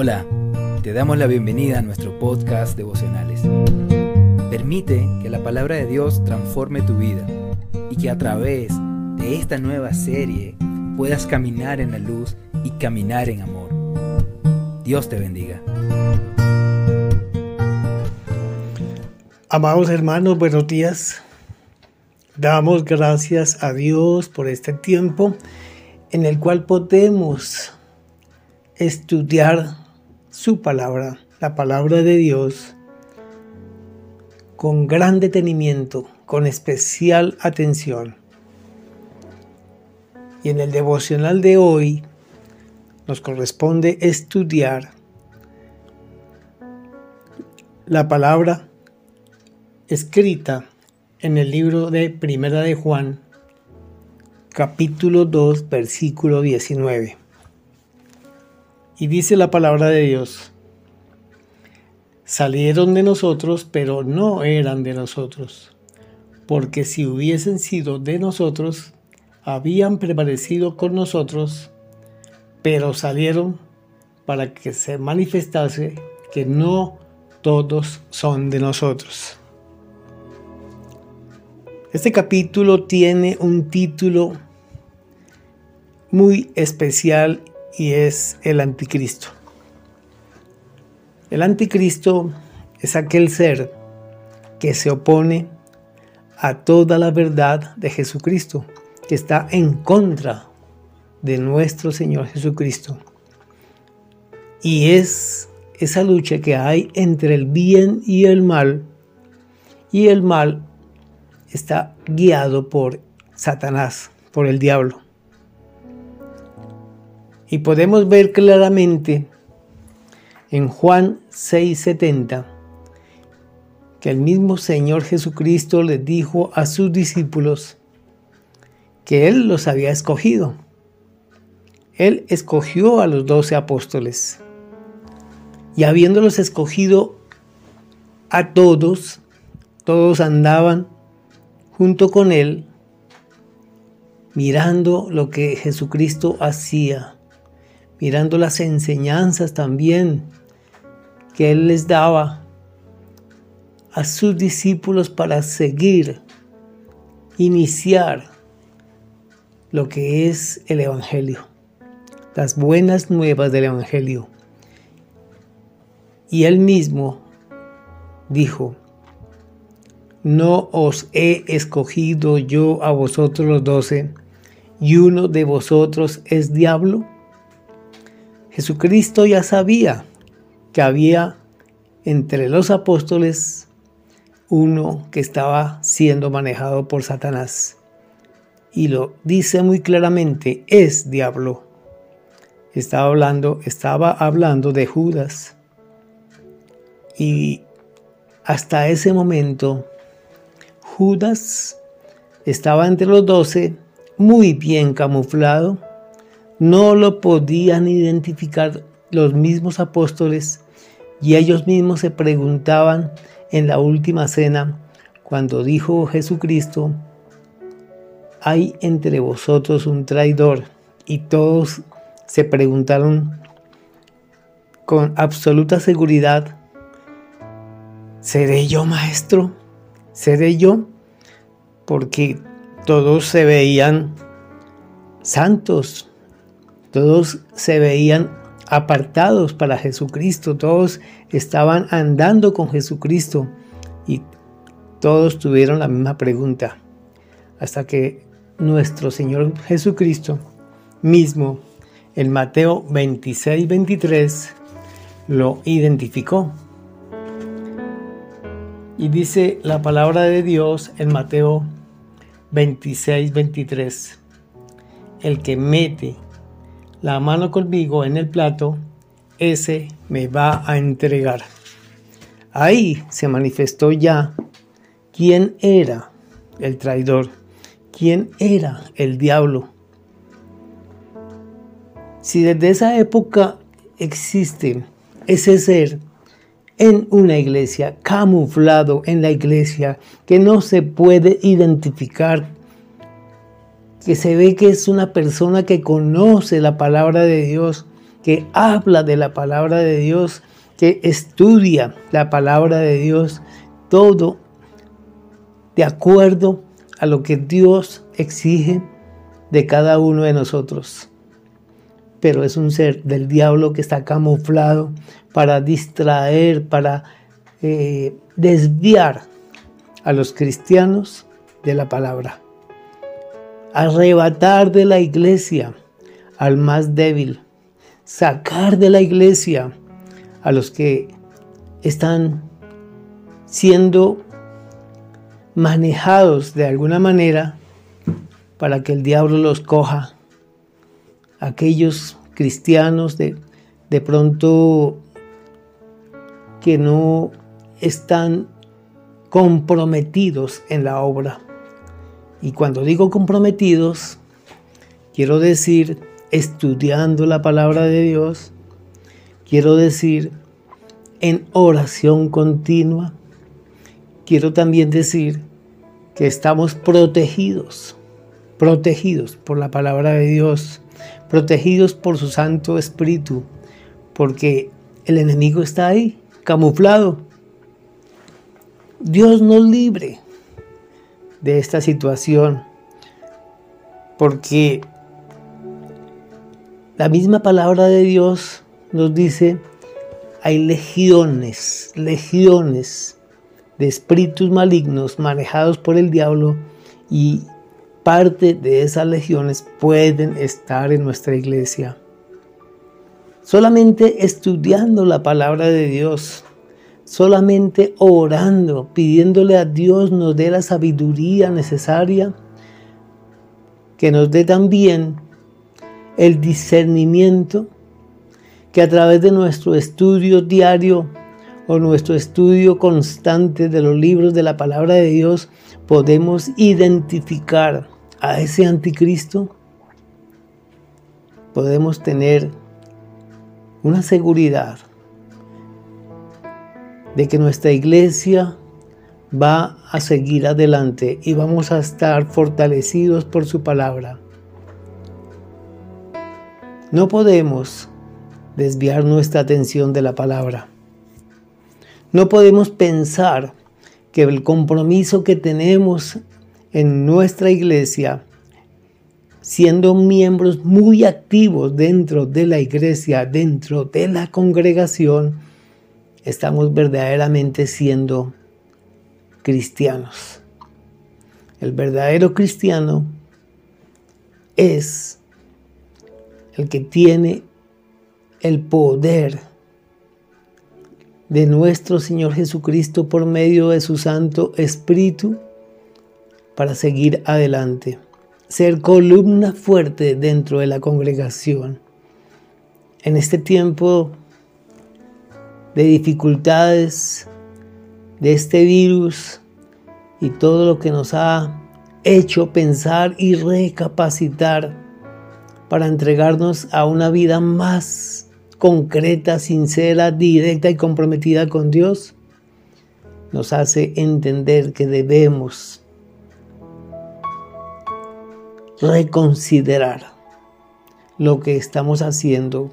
Hola, te damos la bienvenida a nuestro podcast devocionales. Permite que la palabra de Dios transforme tu vida y que a través de esta nueva serie puedas caminar en la luz y caminar en amor. Dios te bendiga. Amados hermanos, buenos días. Damos gracias a Dios por este tiempo en el cual podemos estudiar su palabra, la palabra de Dios, con gran detenimiento, con especial atención. Y en el devocional de hoy nos corresponde estudiar la palabra escrita en el libro de Primera de Juan, capítulo 2, versículo 19. Y dice la palabra de Dios, salieron de nosotros, pero no eran de nosotros, porque si hubiesen sido de nosotros, habían prevalecido con nosotros, pero salieron para que se manifestase que no todos son de nosotros. Este capítulo tiene un título muy especial y es el anticristo. El anticristo es aquel ser que se opone a toda la verdad de Jesucristo, que está en contra de nuestro Señor Jesucristo. Y es esa lucha que hay entre el bien y el mal, y el mal está guiado por Satanás, por el diablo. Y podemos ver claramente en Juan 6:70 que el mismo Señor Jesucristo le dijo a sus discípulos que Él los había escogido. Él escogió a los doce apóstoles. Y habiéndolos escogido a todos, todos andaban junto con Él, mirando lo que Jesucristo hacía mirando las enseñanzas también que Él les daba a sus discípulos para seguir, iniciar lo que es el Evangelio, las buenas nuevas del Evangelio. Y Él mismo dijo, no os he escogido yo a vosotros los doce, y uno de vosotros es diablo. Jesucristo ya sabía que había entre los apóstoles uno que estaba siendo manejado por Satanás. Y lo dice muy claramente, es diablo. Estaba hablando, estaba hablando de Judas. Y hasta ese momento, Judas estaba entre los doce, muy bien camuflado, no lo podían identificar los mismos apóstoles y ellos mismos se preguntaban en la última cena cuando dijo Jesucristo, hay entre vosotros un traidor y todos se preguntaron con absoluta seguridad, ¿seré yo maestro? ¿Seré yo? Porque todos se veían santos, todos se veían apartados para Jesucristo, todos estaban andando con Jesucristo y todos tuvieron la misma pregunta, hasta que nuestro Señor Jesucristo mismo, en Mateo 26, 23, lo identificó. Y dice la palabra de Dios en Mateo 26, 23, el que mete la mano conmigo en el plato, ese me va a entregar. Ahí se manifestó ya quién era el traidor, quién era el diablo. Si desde esa época existe ese ser en una iglesia, camuflado en la iglesia, que no se puede identificar que se ve que es una persona que conoce la palabra de Dios, que habla de la palabra de Dios, que estudia la palabra de Dios, todo de acuerdo a lo que Dios exige de cada uno de nosotros. Pero es un ser del diablo que está camuflado para distraer, para eh, desviar a los cristianos de la palabra. Arrebatar de la iglesia al más débil. Sacar de la iglesia a los que están siendo manejados de alguna manera para que el diablo los coja. Aquellos cristianos de, de pronto que no están comprometidos en la obra. Y cuando digo comprometidos, quiero decir estudiando la palabra de Dios, quiero decir en oración continua, quiero también decir que estamos protegidos, protegidos por la palabra de Dios, protegidos por su Santo Espíritu, porque el enemigo está ahí, camuflado. Dios nos libre de esta situación, porque la misma palabra de Dios nos dice, hay legiones, legiones de espíritus malignos manejados por el diablo y parte de esas legiones pueden estar en nuestra iglesia. Solamente estudiando la palabra de Dios, solamente orando, pidiéndole a Dios nos dé la sabiduría necesaria, que nos dé también el discernimiento, que a través de nuestro estudio diario o nuestro estudio constante de los libros de la palabra de Dios podemos identificar a ese anticristo, podemos tener una seguridad de que nuestra iglesia va a seguir adelante y vamos a estar fortalecidos por su palabra. No podemos desviar nuestra atención de la palabra. No podemos pensar que el compromiso que tenemos en nuestra iglesia, siendo miembros muy activos dentro de la iglesia, dentro de la congregación, estamos verdaderamente siendo cristianos. El verdadero cristiano es el que tiene el poder de nuestro Señor Jesucristo por medio de su Santo Espíritu para seguir adelante, ser columna fuerte dentro de la congregación. En este tiempo de dificultades, de este virus y todo lo que nos ha hecho pensar y recapacitar para entregarnos a una vida más concreta, sincera, directa y comprometida con Dios, nos hace entender que debemos reconsiderar lo que estamos haciendo,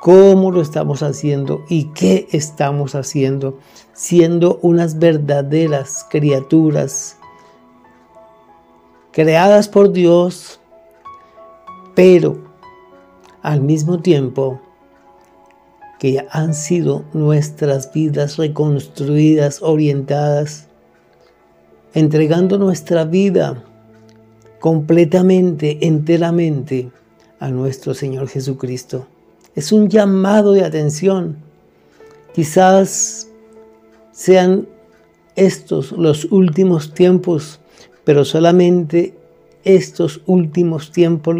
cómo lo estamos haciendo y qué estamos haciendo, siendo unas verdaderas criaturas creadas por Dios, pero al mismo tiempo que han sido nuestras vidas reconstruidas, orientadas, entregando nuestra vida completamente, enteramente a nuestro Señor Jesucristo. Es un llamado de atención. Quizás sean estos los últimos tiempos, pero solamente estos últimos tiempos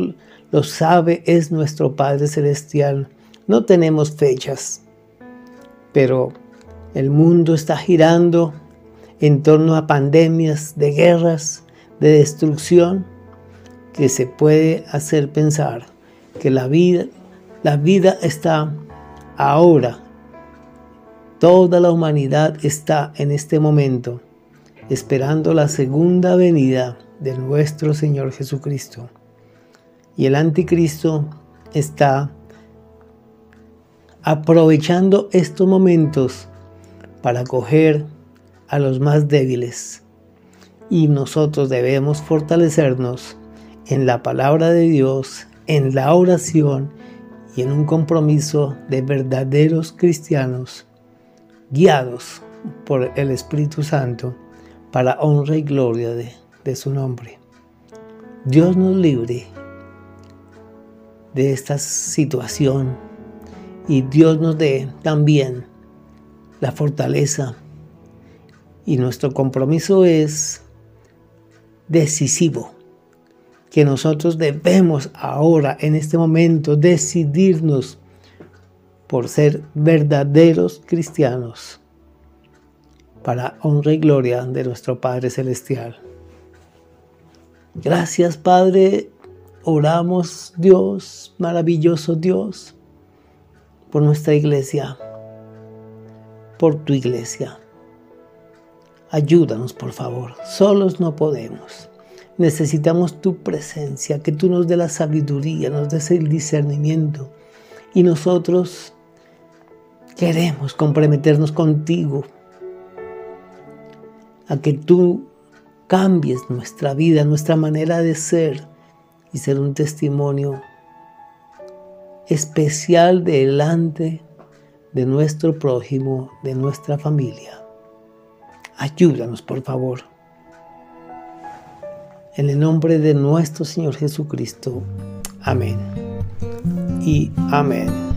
lo sabe es nuestro Padre Celestial no tenemos fechas, pero el mundo está girando en torno a pandemias, de guerras, de destrucción, que se puede hacer pensar que la vida, la vida está ahora. Toda la humanidad está en este momento esperando la segunda venida de nuestro Señor Jesucristo. Y el anticristo está aprovechando estos momentos para acoger a los más débiles. Y nosotros debemos fortalecernos en la palabra de Dios, en la oración y en un compromiso de verdaderos cristianos guiados por el Espíritu Santo para honra y gloria de, de su nombre. Dios nos libre de esta situación y Dios nos dé también la fortaleza y nuestro compromiso es decisivo que nosotros debemos ahora en este momento decidirnos por ser verdaderos cristianos para honra y gloria de nuestro Padre Celestial. Gracias Padre, oramos Dios, maravilloso Dios, por nuestra iglesia, por tu iglesia. Ayúdanos por favor, solos no podemos. Necesitamos tu presencia, que tú nos dé la sabiduría, nos des el discernimiento y nosotros Queremos comprometernos contigo a que tú cambies nuestra vida, nuestra manera de ser y ser un testimonio especial delante de nuestro prójimo, de nuestra familia. Ayúdanos, por favor. En el nombre de nuestro Señor Jesucristo. Amén. Y amén.